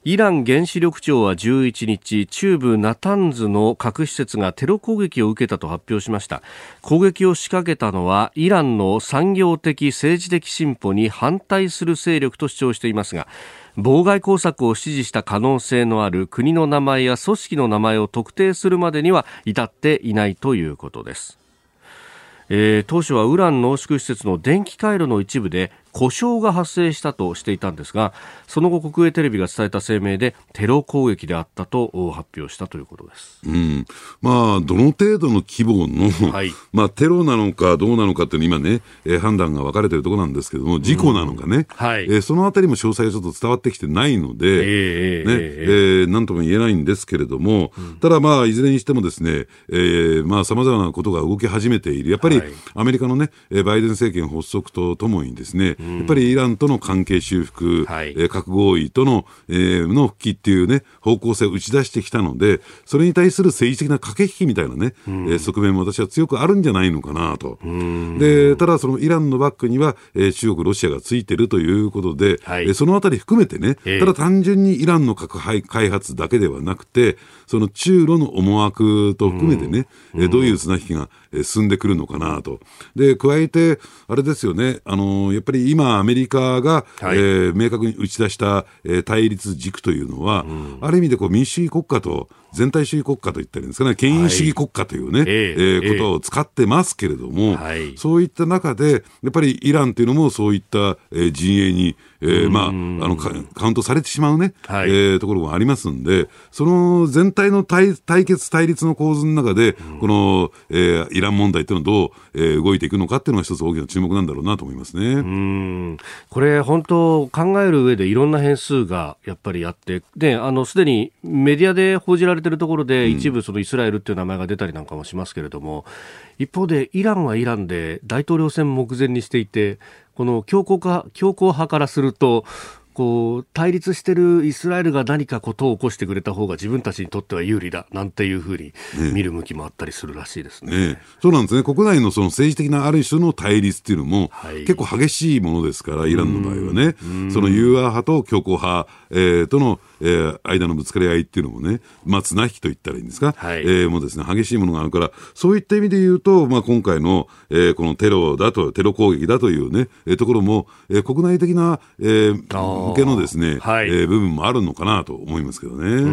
イラン原子力庁は11日中部ナタンズの核施設がテロ攻撃を受けたと発表しました。攻撃を仕掛けたのはイランの産業的政治的進歩に反対する勢力と主張していますが妨害工作を指示した可能性のある国の名前や組織の名前を特定するまでには至っていないということです。えー、当初はウラン濃縮施設の電気回路の一部で故障が発生したとしていたんですがその後国営テレビが伝えた声明でテロ攻撃であったと発表したということです、うん、まあどの程度の規模の、はい、まあ、テロなのかどうなのかっていうの今ね、えー、判断が分かれているところなんですけども事故なのかね、うんはい、えー、そのあたりも詳細がちょっと伝わってきてないので、えー、ねえー、えー、なんとも言えないんですけれども、うん、ただまあいずれにしてもですね、えー、まあ様々なことが動き始めている。やっぱりアメリカのねバイデン政権発足とともにですね、うん、やっぱりイランとの関係修復、はい、えー、核合意との,、えー、の復帰っていうね方向性を打ち出してきたのでそれに対する政治的な駆け引きみたいなね、うん、えー、側面も私は強くあるんじゃないのかなと。でただそのイランのバックには、えー、中国、ロシアがついてるということで、はい、えー、そのあたり含めてね、ただ単純にイランの核開発だけではなくて、その中ロの思惑と含めてね、うん、どういう綱引きが進んでくるのかなと。で、加えて、あれですよね、あのやっぱり今、アメリカが、はい、えー、明確に打ち出した、えー、対立軸というのは、うん、ある意味でこう民主主義国家と全体主義国家といったらいいんですかね、権威主義国家というね、はい、えー、えー、ことを使ってますけれども、はい、そういった中で、やっぱりイランというのもそういった、えー、陣営に、えー、まあ、あのカウントされてしまうね、はい、えー、ところもありますんで、その全体の対対決、対立の構図の中で、うん、この、えー、イラン問題というのはどう、えー、動いていくのかっていうのが一つ大きな注目なんだろうなと思いますね。うん。これ、本当、考える上でいろんな変数がやっぱりあって、で、あの、すでにメディアで報じられているところで、一部そのイスラエルっていう名前が出たりなんかもしますけれども、一方でイランはイランで大統領選目前にしていて、この強硬化強硬派からするとこう対立しているイスラエルが何かことを起こしてくれた方が自分たちにとっては有利だなんていうふうに見る向きもあったりするらしいですね。ね。そうなんですね。国内のその政治的なある種の対立っていうのも、はい、結構激しいものですからイランの場合はね。その融和派と強硬派、えー、とのえー、間のぶつかり合いっていうのもね、まあ、綱引きと言ったらいいんですか、はい、えー、もうですね、激しいものがあるから、そういった意味で言うと、まあ、今回の、えー、このテロだと、テロ攻撃だというね、えー、ところも、えー、国内的な、えー、向けのですね、はい、えー、部分もあるのかなと思いますけどね。う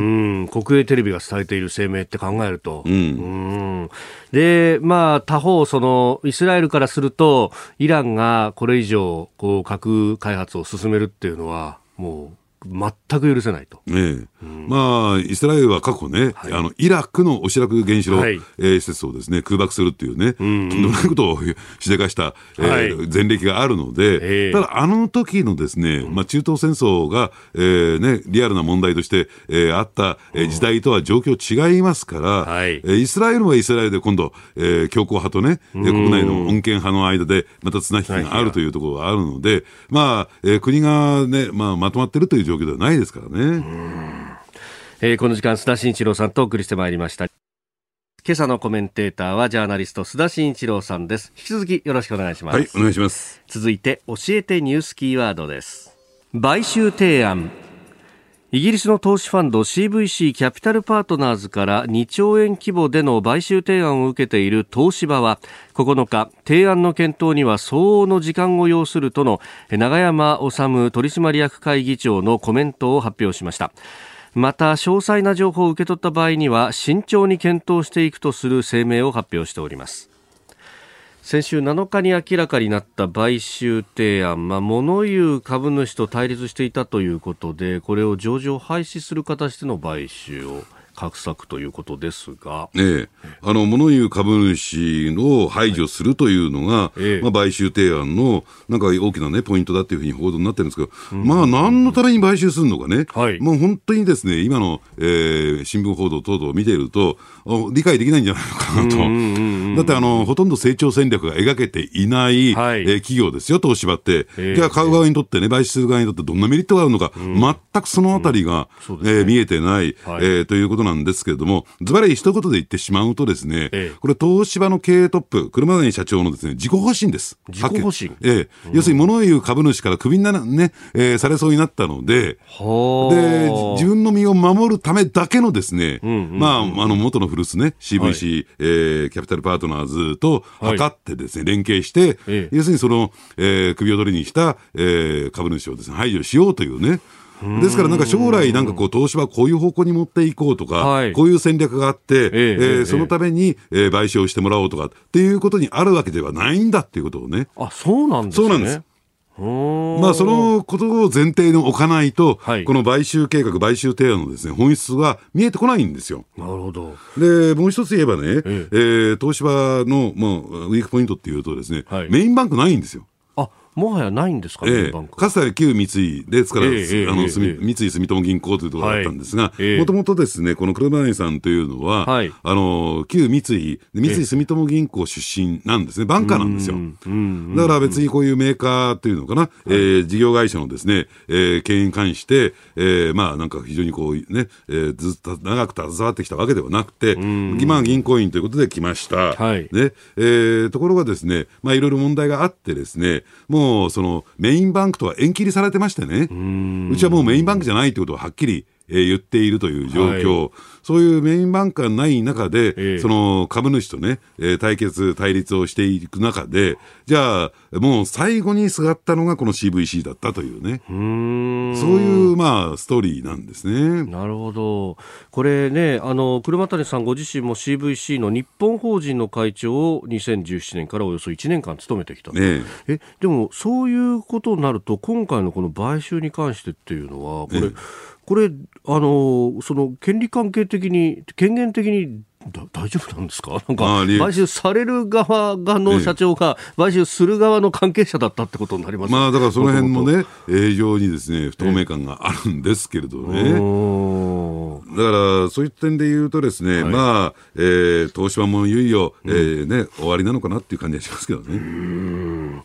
ん。国営テレビが伝えている声明って考えると。うん、うん。で、まあ、他方、その、イスラエルからすると、イランがこれ以上、こう、核開発を進めるっていうのは、もう、全く許せないと、ええ。うん、まあ、イスラエルは過去ね、はい、あのイラクのオシラク原子炉、はい、えー、施設をですね空爆するっていうね、とんでもないことをしでかした、えー、はい、前歴があるので、えー、ただ、あの時のですね、まあ、中東戦争が、えーね、リアルな問題として、えー、あった、えー、時代とは状況違いますから、はい、えー、イスラエルはイスラエルで今度、えー、強硬派とね、国内の穏健派の間でまた綱引きがあるというところがあるので、まあえー、国が、ねまあ、まとまってるという状況ではないですからね。えー、この時間須田慎一郎さんとお送りしてまいりました。今朝のコメンテーターはジャーナリスト須田慎一郎さんです。引き続きよろしくお願いします。はい、お願いします。続いて教えてニュースキーワードです。買収提案。イギリスの投資ファンド CVC キャピタルパートナーズから2兆円規模での買収提案を受けている東芝は9日提案の検討には相応の時間を要するとの永山治取締役会議長のコメントを発表しましたまた詳細な情報を受け取った場合には慎重に検討していくとする声明を発表しております。先週7日に明らかになった買収提案、まあ、物言う株主と対立していたということでこれを上場廃止する形での買収を画策ということですが、ええ、あの物言う株主を排除するというのが、はい、まあ、買収提案のなんか大きな、ね、ポイントだというふうに報道になってるんですけど、うん、まあ、何のために買収するのかね、はい、もう本当にですね今の、えー、新聞報道等々を見ていると、理解できないんじゃないのかなと、だってあのほとんど成長戦略が描けていない、はい、えー、企業ですよ、東芝って。じゃあ、買う側にとってね、買収する側にとってどんなメリットがあるのか、うん、全くそのあたりが、うん。ね、えー、見えてない、はい、えー、ということなんですけれども、ずばり一言で言ってしまうとですね、ええ、これ東芝の経営トップ、車谷社長のですね、自己保身です。自己保身？ええ、うん、要するに物言う株主からクビになね、えー、されそうになったので、で、自分の身を守るためだけのですね、うんうんうん、まあ、あの、元の古巣ね、CVC、はい、えー、キャピタルパートナーズと測ってですね、はい、連携して、ええ、要するにその、えー、首を取りにした、えー、株主をですね、排除しようというね、ですからなんか将来なんかこう東芝こういう方向に持っていこうとか、はい、こういう戦略があって、えええー、そのために、えー、賠償してもらおうとかっていうことにあるわけではないんだっていうことをね。あ、そうなんですね。そうなんです。まあ、そのことを前提に置かないと、はい、この買収計画、買収提案のです、ね、本質は見えてこないんですよ。なるほどでもう一つ言えばね、えええー、東芝の、まあ、ウィークポイントっていうとですね、はい、メインバンクないんですよ。もはやないんですか、ね、ええ、かつては。旧三井ですから、ええ、あの、え、三井住友銀行というところだったんですが、もともとですね、この車谷さんというのは、はい、あの、旧三井、三井住友銀行出身なんですね、バンカーなんですよ。だから別にこういうメーカーというのかな、はい、えー、事業会社のですね、えー、経営に関して、えー、まあなんか非常にこうね、えー、ずっと長く携わってきたわけではなくて、まあ銀行員ということで来ました。はい、ね、えー、ところがですね、まあいろいろ問題があってですね、もうもうそのメインバンクとは縁切りされてましてね、うちはもうメインバンクじゃないということをはっきりえー、言っているという状況、はい、そういうメインバンクがない中で、えー、その株主とね、えー、対決、対立をしていく中で、じゃあ、もう最後にすがったのがこの CVC だったというね、うそういう、まあ、ストーリーなんですね。なるほど。これね、あの、車谷さんご自身も CVC の日本法人の会長を2017年からおよそ1年間務めてきた。ね、え、でも、そういうことになると、今回のこの買収に関してっていうのは、これ、これ、あの、その権利関係的に、権限的に大丈夫なんですか？なんか、買収される側がの社長が、買収する側の関係者だったってことになります、まあ、だからその辺もね、非常にですね、不透明感があるんですけれどね。だから、そういう点で言うとですね、はい、まあ、えー、東芝もいよいよ、えー、ね、終わりなのかなっていう感じがしますけどね。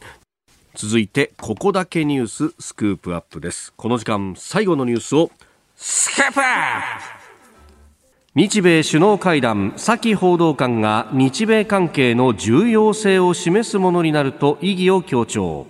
続いて、ここだけニューススクープアップです。この時間、最後のニュースを、スクープアップ日米首脳会談、サキ報道官が日米関係の重要性を示すものになると意義を強調。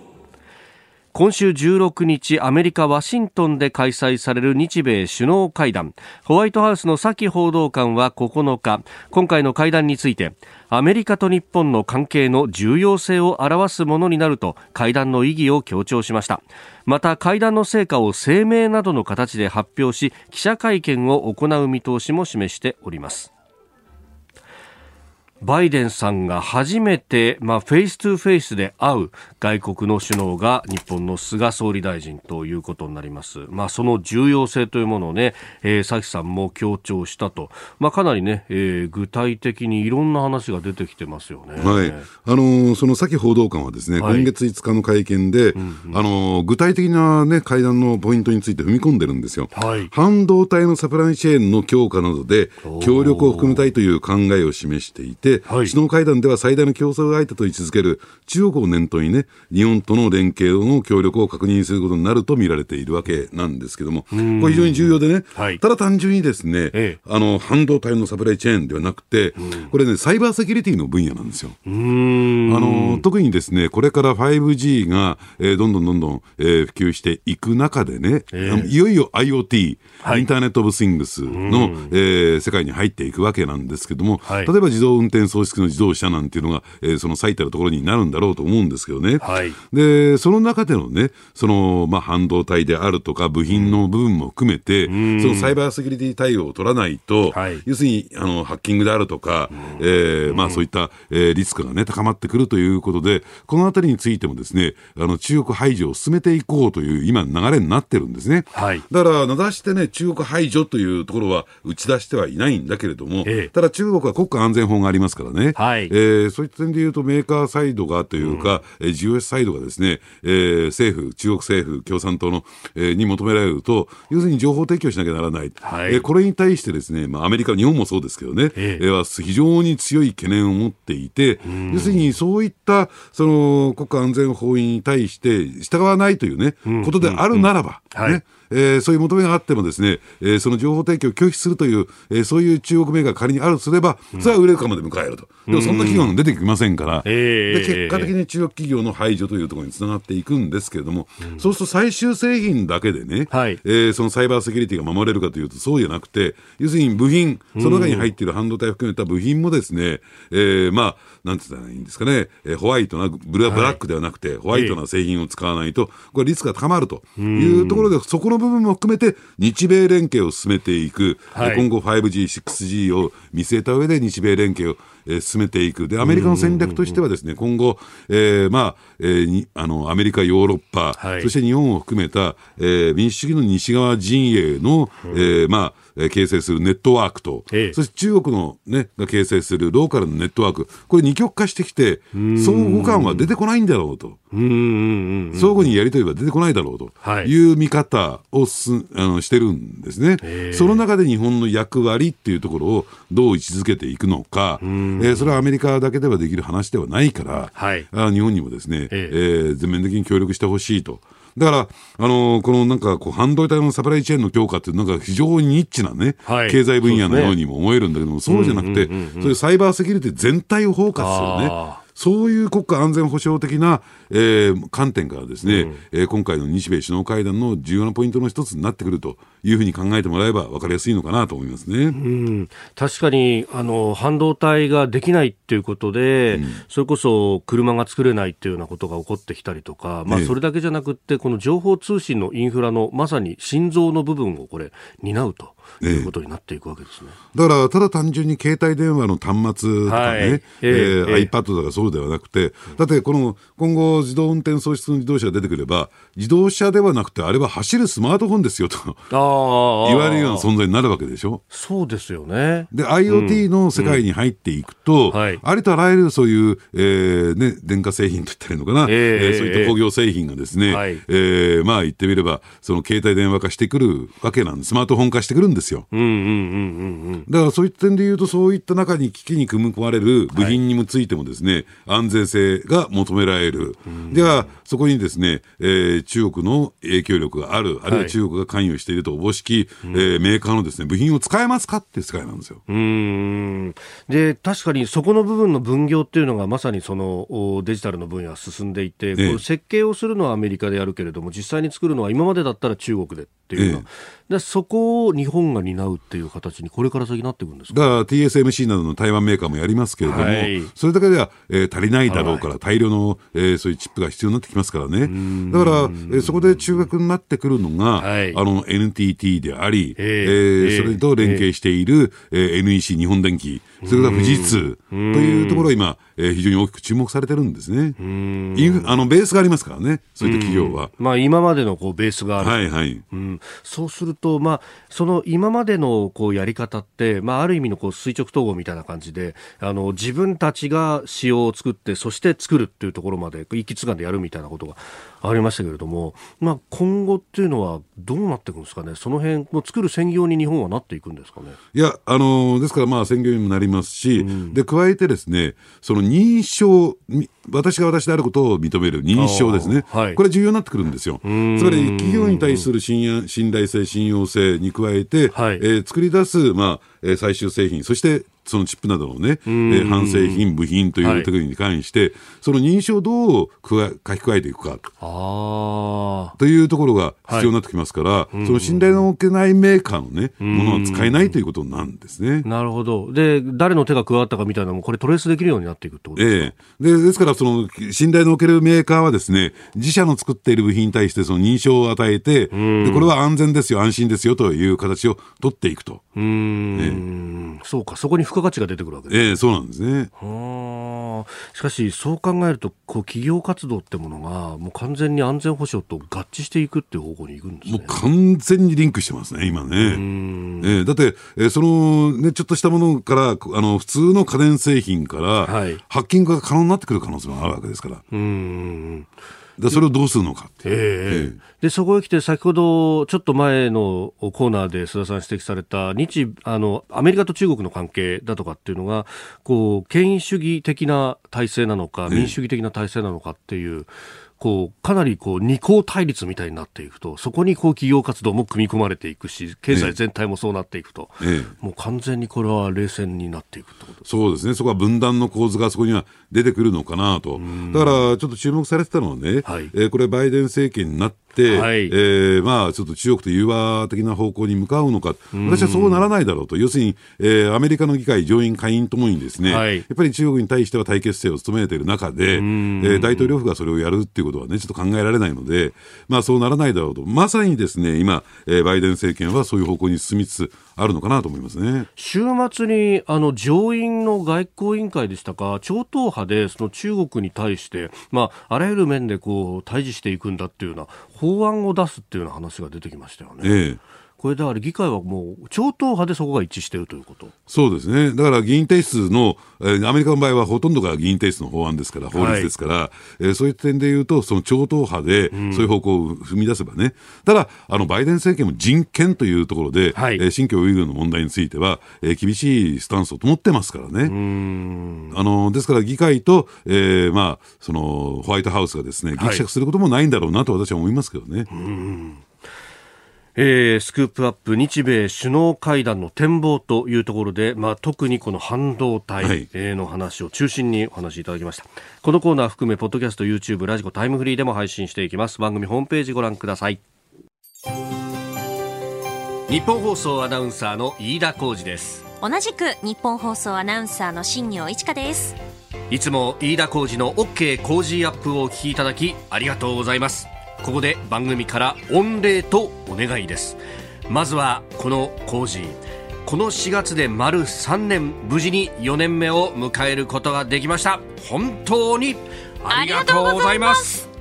今週16日アメリカ・ワシントンで開催される日米首脳会談。ホワイトハウスのサキ報道官は9日。今回の会談についてアメリカと日本の関係の重要性を表すものになると会談の意義を強調しました。また会談の成果を声明などの形で発表し記者会見を行う見通しも示しております。バイデンさんが初めて、まあ、 face to face で会う。外国の首脳が日本の菅総理大臣ということになります。まあ、その重要性というものをね、えー、サキさんも強調したと。まあ、かなりね、えー、具体的にいろんな話が出てきてますよね。はい。あのー、その佐報道官はですね、はい、今月5日の会見で、うんうん、あのー、具体的なね、会談のポイントについて踏み込んでるんですよ。はい。半導体のサプライチェーンの強化などで、協力を含めたいという考えを示していて、はい、首脳会談では最大の競争相手と位置づける中国を念頭にね、日本との連携の協力を確認することになると見られているわけなんですけども、これ非常に重要でね、はい、ただ単純にですね、ええ、あの、半導体のサプライチェーンではなくて、これね、サイバーセキュリティの分野なんですよ。あの、特にですね、これから 5G が、えー、どんどんどんどん、えー、普及していく中でね、えいよいよ IoT、はい、インターネット・オブ・シングスの、えー、世界に入っていくわけなんですけども、はい、例えば自動運転装置の自動車なんていうのが、えー、その最たるところになるんだろうと思うんですけどね。はい、で、その中でのね、その、まあ、半導体であるとか、部品の部分も含めて、うん、そのサイバーセキュリティ対応を取らないと、はい、要するに、あの、ハッキングであるとか、えー、まあ、そういった、えー、リスクがね、高まってくるということで、このあたりについてもですね、あの、中国排除を進めていこうという、今、流れになってるんですね。はい、だから、名指してね、中国排除というところは打ち出してはいないんだけれども、ええ、ただ中国は国家安全法がありますからね、はい、えー、そういった点でいうと、メーカーサイドがというか、うん、GOS サイドがですね、えー、政府、中国政府、共産党の、えー、に求められると、要するに情報提供しなきゃならない、はい、えー、これに対してですね、まあ、アメリカ、日本もそうですけどね、えー、は非常に強い懸念を持っていて、要するにそういったその国家安全法に対して従わないというね、ことであるならば、ね、はいえー、そういう求めがあってもですね、えー、その情報提供を拒否するという、えー、そういう中国メーカーが仮にあるとすれば、それはウレルカムで迎えると。でもそんな企業が出てきませんから、で結果的に中国企業の排除というところにつながっていくんですけれども、そうすると最終製品だけでね、はい、えー、そのサイバーセキュリティが守れるかというとそうじゃなくて、要するに部品、その中に入っている半導体を含めた部品もですね、えー、まあ、なんて言ったらいいんですかね、えー、ホワイトな、ブラックではなくて、ホワイトな製品を使わないと、これリスクが高まるというところで、そこの部分も含めて、日米連携を進めていく、はい、今後 5G、6G を見据えた上で日米連携をえー、進めていく。で、アメリカの戦略としてはですね、今後、えー、まあ、えー、あの、アメリカ、ヨーロッパ、はい、そして日本を含めた、えー、民主主義の西側陣営の、うん、えー、まあ、えー、形成するネットワークと、ええ、そして中国の、ね、が形成するローカルのネットワーク、これ二極化してきて、相互間は出てこないんだろうと。相互にやり取りは出てこないだろうと。い。う見方をすあのしてるんですね。その中で日本の役割っていうところをどう位置づけていくのか、えー、それはアメリカだけではできる話ではないから、はい、あ日本にもですね、え。えー、全面的に協力してほしいと。だから、あのー、このなんかこう半導体のサプライチェーンの強化っていうなんか非常にニッチなね、はい、経済分野のようにも思えるんだけども、そう、ね,、じゃなくて、そういうサイバーセキュリティ全体を包括するね。そういう国家安全保障的な、えー、観点からですね、うん、えー、今回の日米首脳会談の重要なポイントの一つになってくるというふうに考えてもらえば分かりやすいのかなと思いますね、うん、確かにあの半導体ができないっていうことで、うん、それこそ車が作れないっていうようなことが起こってきたりとか、まあ、それだけじゃなくて、この情報通信のインフラのまさに心臓の部分をこれ担うと。いうことになっていくわけですね、だから、ただ単純に携帯電話の端末とかね、はい、えー、えー、iPad とかそうではなくて、だってこの今後、自動運転装置の自動車が出てくれば、自動車ではなくて、あれは走るスマートフォンですよと *laughs* 言われるような存在になるわけでしょ？そうですよね。で、IoT の世界に入っていくと、うん。うん。はい、ありとあらゆるそういう、えーね、電化製品といったらいいのかな、えー、そういった工業製品がですね、はい、えー、まあ言ってみれば、その携帯電話化してくるわけなんです、スマートフォン化してくるんですよ。だからそういった点で言うと、そういった中に機器に組み込まれる部品についてもですね、はい、安全性が求められる。では、そこにですね、えー、中国の影響力がある、あるいは中国が関与しているとおぼしき、はい、えー、メーカーのですね、部品を使えますかって世界なんですよ。うん。で、確かにそこの部分の分業っていうのがまさにそのデジタルの分野は進んでいて、ええ、設計をするのはアメリカでやるけれども、実際に作るのは今までだったら中国でっていうの。は、え、でそこを日本が担うっていう形にこれから先なっていくんですか？だから TSMC などの台湾メーカーもやりますけれども、はい、それだけでは、えー、足りないだろうから、大量の、えー、そういうチップが必要になってきますからね。だから、えー、そこで中核になってくるのが、はい、あの NTT であり、えー、えー、それと連携している、えー、NEC 日本電機、それから富士通というところが今、えー、非常に大きく注目されてるんですね。インあのベースがありますからね、そういった企業は。まあ、今までのこうベースがある、はいはい。うん、そうすると、まあ、その今までのこうやり方って、まあ、ある意味のこう垂直統合みたいな感じであの自分たちが仕様を作ってそして作るっていうところまで一気通貫でやるみたいなことがありましたけれども、まあ、今後っていうのはどうなっていくんですかね、その辺も作る専業に日本はなっていくんですかね？いや、あのですからまあ専業にもなりますし、うん、で加えてですね、その認証、私が私であることを認める認証ですね、はい、これ重要になってくるんですよ。つまり企業に対する信信頼性、信用性に加えて、はい、えー、作り出す、まあえー、最終製品、そしてそのチップなどのね、えー、半製品、部品というテクニックに関して、はい、その認証をどう書き加えていくか。というところが必要になってきますから、はい、その信頼のおけないメーカーのね、ものは使えないということなんですね。なるほど。で、誰の手が加わったかみたいなのも、これトレースできるようになっていくってことですか、えー、でですから、その信頼のおけるメーカーはですね、自社の作っている部品に対してその認証を与えて、でこれは安全ですよ、安心ですよという形を取っていくと。うん、えー、そうか、そこに付加価値が出てくるわけです、えー、そうなんですね。はしかし、そう考えると、こう企業活動ってものが、もう完全に安全保障と合致していくっていう方向に行くんですね。もう完全にリンクしてますね、今ね。えー、だって、えー、その、ね、ちょっとしたものから、あの普通の家電製品から、はい、ハッキングが可能になってくる可能性もあるわけですから。うんでそれをどうするのかえー、えー、でそこへ来て、先ほどちょっと前のコーナーで須田さん指摘された日あのアメリカと中国の関係だとかっていうのがこう権威主義的な体制なのか、民主主義的な体制なのかっていう。こうかなりこう二項対立みたいになっていくとそこにこう企業活動も組み込まれていくし経済全体もそうなっていくと、ええ、もう完全にこれは冷戦になっていくってこと。そうですね。そこは分断の構図がそこには出てくるのかなと。だからちょっと注目されてたのはね、はい、えー、これバイデン政権になって、はい、えー、まあ、ちょっと中国と融和的な方向に向かうのか、私はそうならないだろうと、要するに、えー、アメリカの議会上院、下院ともにですね、はい、やっぱり中国に対しては対決姿勢を務めている中で、えー、大統領府がそれをやるっていうことはね、ちょっと考えられないので、まあ、そうならないだろうと、まさにですね、今、えー、バイデン政権はそういう方向に進みつつあるのかなと思いますね。週末にあの上院の外交委員会でしたか、超党派でその中国に対して、まあ、あらゆる面でこう対峙していくんだっていうような法案を出すっていうような話が出てきましたよね。ええこれだから議会はもう超党派でそこが一致しているということ。そうですね、だから議員提出の、えー、アメリカの場合はほとんどが議員提出の法案ですから、法律ですから、はい、えー、そういう点でいうと、その超党派でそういう方向を踏み出せばね、うん、ただあの、バイデン政権も人権というところで、はい、えー、新疆ウイグルの問題については、えー、厳しいスタンスを持ってますからね。あのですから、議会と、えーまあ、そのホワイトハウスがですね、ぎくしゃくすることもないんだろうなと私は思いますけどね。うんえー、スクープアップ日米首脳会談の展望というところで、まあ、特にこの半導体の話を中心にお話しいただきました、はい、このコーナー含めポッドキャスト YouTube ラジコタイムフリーでも配信していきます。番組ホームページご覧ください。日本放送アナウンサーの飯田浩二です。同じく日本放送アナウンサーの新業一華です。いつも飯田浩二の OK 工事アップをお聞きいただきありがとうございますここで番組から御礼とお願いです。まずはこの工事。この4月で丸3年無事に4年目を迎えることができました。本当にありがとうございます。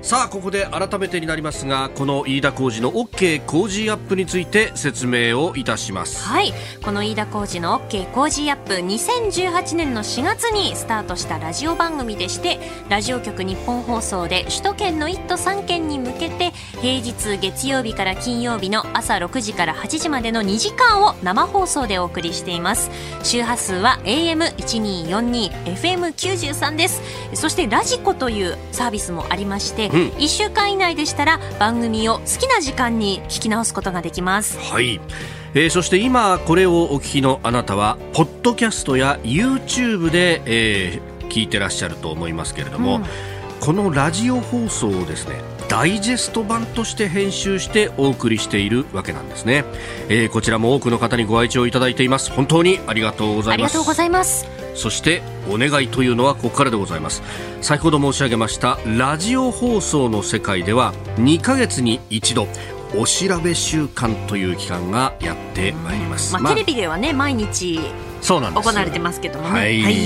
さあここで改めてになりますがこの飯田浩司の OK 工事アップについて説明をいたします。はい。この飯田浩司の OK 工事アップ2018年の4月にスタートしたラジオ番組でしてラジオ局日本放送で首都圏の1都3県に向けて平日月曜日から金曜日の朝6時から8時までの2時間を生放送でお送りしています。周波数は AM1242 FM93 です。そしてラジコというサービスもありましてうん、1週間以内でしたら番組を好きな時間に聞き直すことができます。はい、えー、そして今これをお聞きのあなたはポッドキャストや YouTube で、えー、聞いてらっしゃると思いますけれども、うん、このラジオ放送をですねダイジェスト版として編集してお送りしているわけなんですね、えー、こちらも多くの方にご愛聴いただいています。本当にありがとうございます。ありがとうございますそしてお願いというのはここからでございます。先ほど申し上げましたラジオ放送の世界では2ヶ月に一度お調べ週間という期間がやってまいります、まあ、テレビではね毎日そうなんです行われてますけどもね、はい、はい、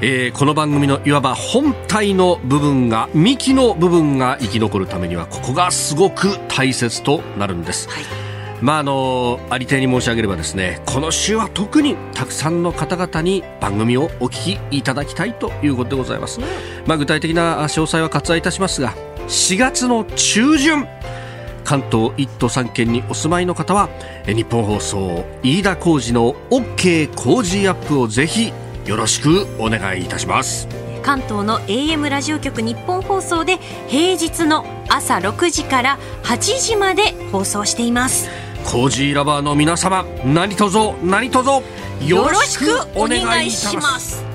えー、この番組のいわば本体の部分が幹の部分が生き残るためにはここがすごく大切となるんです、はいまああのありていに申し上げればですねこの週は特にたくさんの方々に番組をお聞きいただきたいということでございます、まあ、具体的な詳細は割愛いたしますが4月の中旬関東1都3県にお住まいの方は日本放送飯田浩司の OK 工事アップをぜひよろしくお願いいたします。関東の AM ラジオ局日本放送で平日の朝6時から8時まで放送していますコージーラバーの皆様何卒何卒よろしくお願いします。